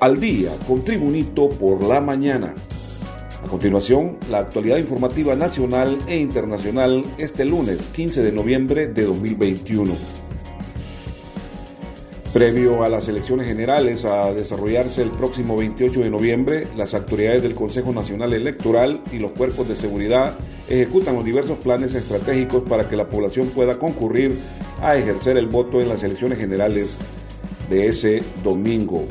al día con Tribunito por la mañana. A continuación, la actualidad informativa nacional e internacional este lunes 15 de noviembre de 2021. Previo a las elecciones generales a desarrollarse el próximo 28 de noviembre, las autoridades del Consejo Nacional Electoral y los cuerpos de seguridad ejecutan los diversos planes estratégicos para que la población pueda concurrir a ejercer el voto en las elecciones generales de ese domingo.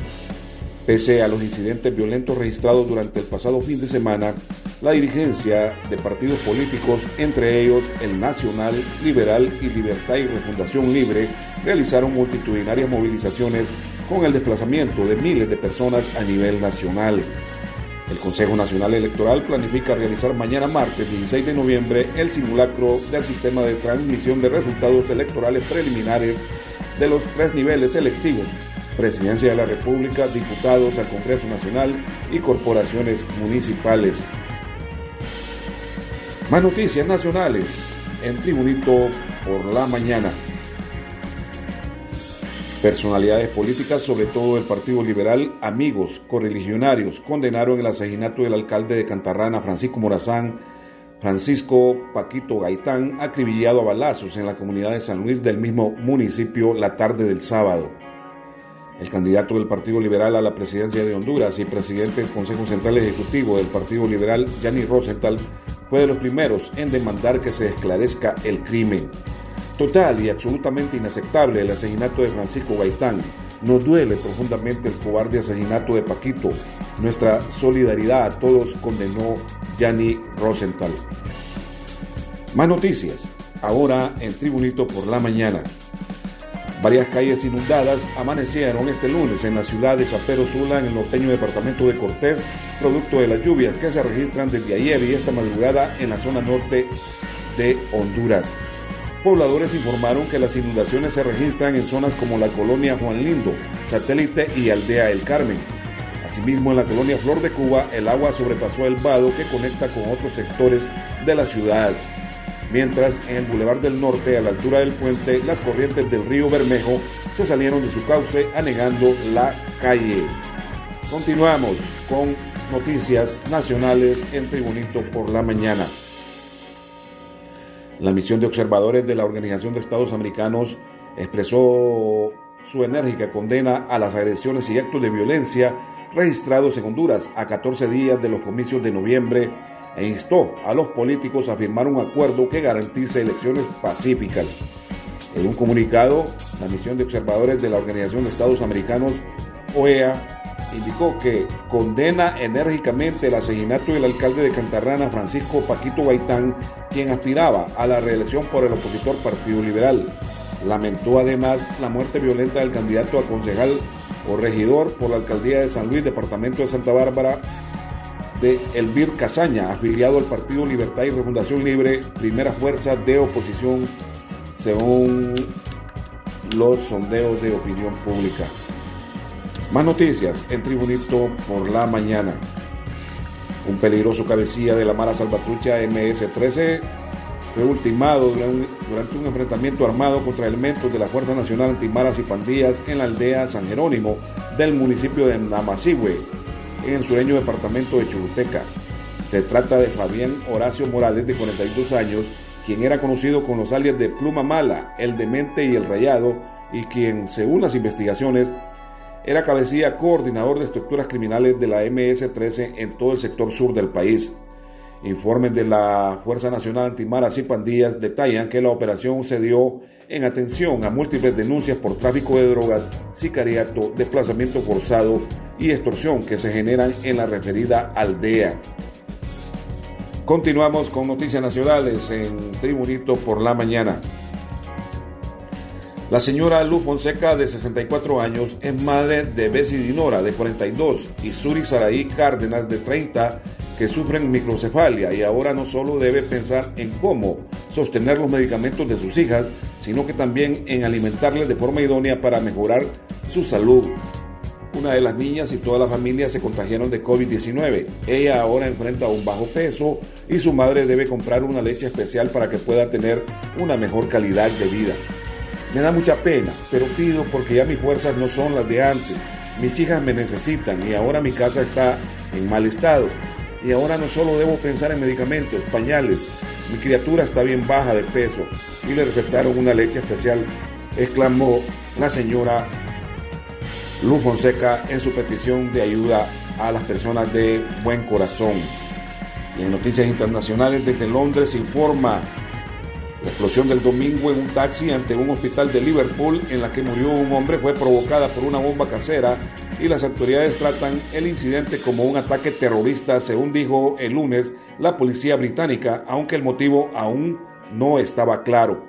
Pese a los incidentes violentos registrados durante el pasado fin de semana, la dirigencia de partidos políticos, entre ellos el Nacional, Liberal y Libertad y Refundación Libre, realizaron multitudinarias movilizaciones con el desplazamiento de miles de personas a nivel nacional. El Consejo Nacional Electoral planifica realizar mañana martes 16 de noviembre el simulacro del sistema de transmisión de resultados electorales preliminares de los tres niveles electivos Presidencia de la República, diputados al Congreso Nacional y corporaciones municipales. Más noticias nacionales en Tribunito por la mañana. Personalidades políticas, sobre todo el Partido Liberal, amigos correligionarios, condenaron el asesinato del alcalde de Cantarrana, Francisco Morazán, Francisco Paquito Gaitán, acribillado a balazos en la comunidad de San Luis del mismo municipio la tarde del sábado. El candidato del Partido Liberal a la presidencia de Honduras y presidente del Consejo Central Ejecutivo del Partido Liberal, Yanni Rosenthal, fue de los primeros en demandar que se esclarezca el crimen. Total y absolutamente inaceptable el asesinato de Francisco Gaitán. Nos duele profundamente el cobarde asesinato de Paquito. Nuestra solidaridad a todos condenó Yanni Rosenthal. Más noticias, ahora en Tribunito por la Mañana. Varias calles inundadas amanecieron este lunes en la ciudad de Zapero Sula, en el norteño departamento de Cortés, producto de las lluvias que se registran desde ayer y esta madrugada en la zona norte de Honduras. Pobladores informaron que las inundaciones se registran en zonas como la colonia Juan Lindo, Satélite y Aldea El Carmen. Asimismo, en la colonia Flor de Cuba, el agua sobrepasó el vado que conecta con otros sectores de la ciudad mientras en el Boulevard del Norte, a la altura del puente, las corrientes del río Bermejo se salieron de su cauce anegando la calle. Continuamos con noticias nacionales en Tribunito por la mañana. La misión de observadores de la Organización de Estados Americanos expresó su enérgica condena a las agresiones y actos de violencia registrados en Honduras a 14 días de los comicios de noviembre e instó a los políticos a firmar un acuerdo que garantice elecciones pacíficas. En un comunicado, la misión de observadores de la Organización de Estados Americanos, OEA, indicó que condena enérgicamente el asesinato del alcalde de Cantarrana, Francisco Paquito Gaitán, quien aspiraba a la reelección por el opositor Partido Liberal. Lamentó además la muerte violenta del candidato a concejal o regidor por la alcaldía de San Luis, departamento de Santa Bárbara, de Elvir Casaña, afiliado al Partido Libertad y Refundación Libre, primera fuerza de oposición, según los sondeos de opinión pública. Más noticias en Tribunito por la mañana. Un peligroso cabecilla de la mala salvatrucha MS-13 fue ultimado durante un enfrentamiento armado contra elementos de la Fuerza Nacional Antimaras y Pandillas en la aldea San Jerónimo del municipio de Namasihue, en el sureño departamento de Churuteca. Se trata de Fabián Horacio Morales, de 42 años, quien era conocido con los alias de Pluma Mala, El Demente y El Rayado, y quien, según las investigaciones, era cabecilla coordinador de estructuras criminales de la MS-13 en todo el sector sur del país. Informes de la Fuerza Nacional Antimaras y Pandillas detallan que la operación se dio en atención a múltiples denuncias por tráfico de drogas, sicariato, desplazamiento forzado y extorsión que se generan en la referida aldea. Continuamos con noticias nacionales en Tribunito por la mañana. La señora Luz Fonseca, de 64 años, es madre de Bessie Dinora, de 42, y Suri Saraí Cárdenas, de 30, que sufren microcefalia y ahora no solo debe pensar en cómo sostener los medicamentos de sus hijas, sino que también en alimentarles de forma idónea para mejorar su salud. Una de las niñas y toda la familia se contagiaron de COVID-19. Ella ahora enfrenta un bajo peso y su madre debe comprar una leche especial para que pueda tener una mejor calidad de vida. Me da mucha pena, pero pido porque ya mis fuerzas no son las de antes. Mis hijas me necesitan y ahora mi casa está en mal estado. Y ahora no solo debo pensar en medicamentos, pañales, mi criatura está bien baja de peso y le recetaron una leche especial, exclamó la señora Luz Fonseca en su petición de ayuda a las personas de buen corazón. Y en noticias internacionales desde Londres se informa la explosión del domingo en un taxi ante un hospital de Liverpool en la que murió un hombre fue provocada por una bomba casera y las autoridades tratan el incidente como un ataque terrorista, según dijo el lunes la policía británica, aunque el motivo aún no estaba claro.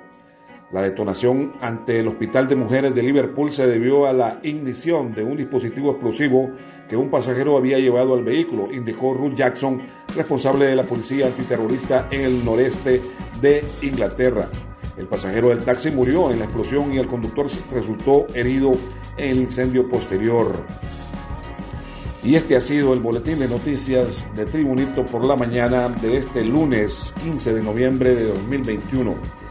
La detonación ante el Hospital de Mujeres de Liverpool se debió a la ignición de un dispositivo explosivo que un pasajero había llevado al vehículo, indicó Ruth Jackson, responsable de la policía antiterrorista en el noreste de Inglaterra. El pasajero del taxi murió en la explosión y el conductor resultó herido en el incendio posterior. Y este ha sido el boletín de noticias de Tribunito por la mañana de este lunes 15 de noviembre de 2021.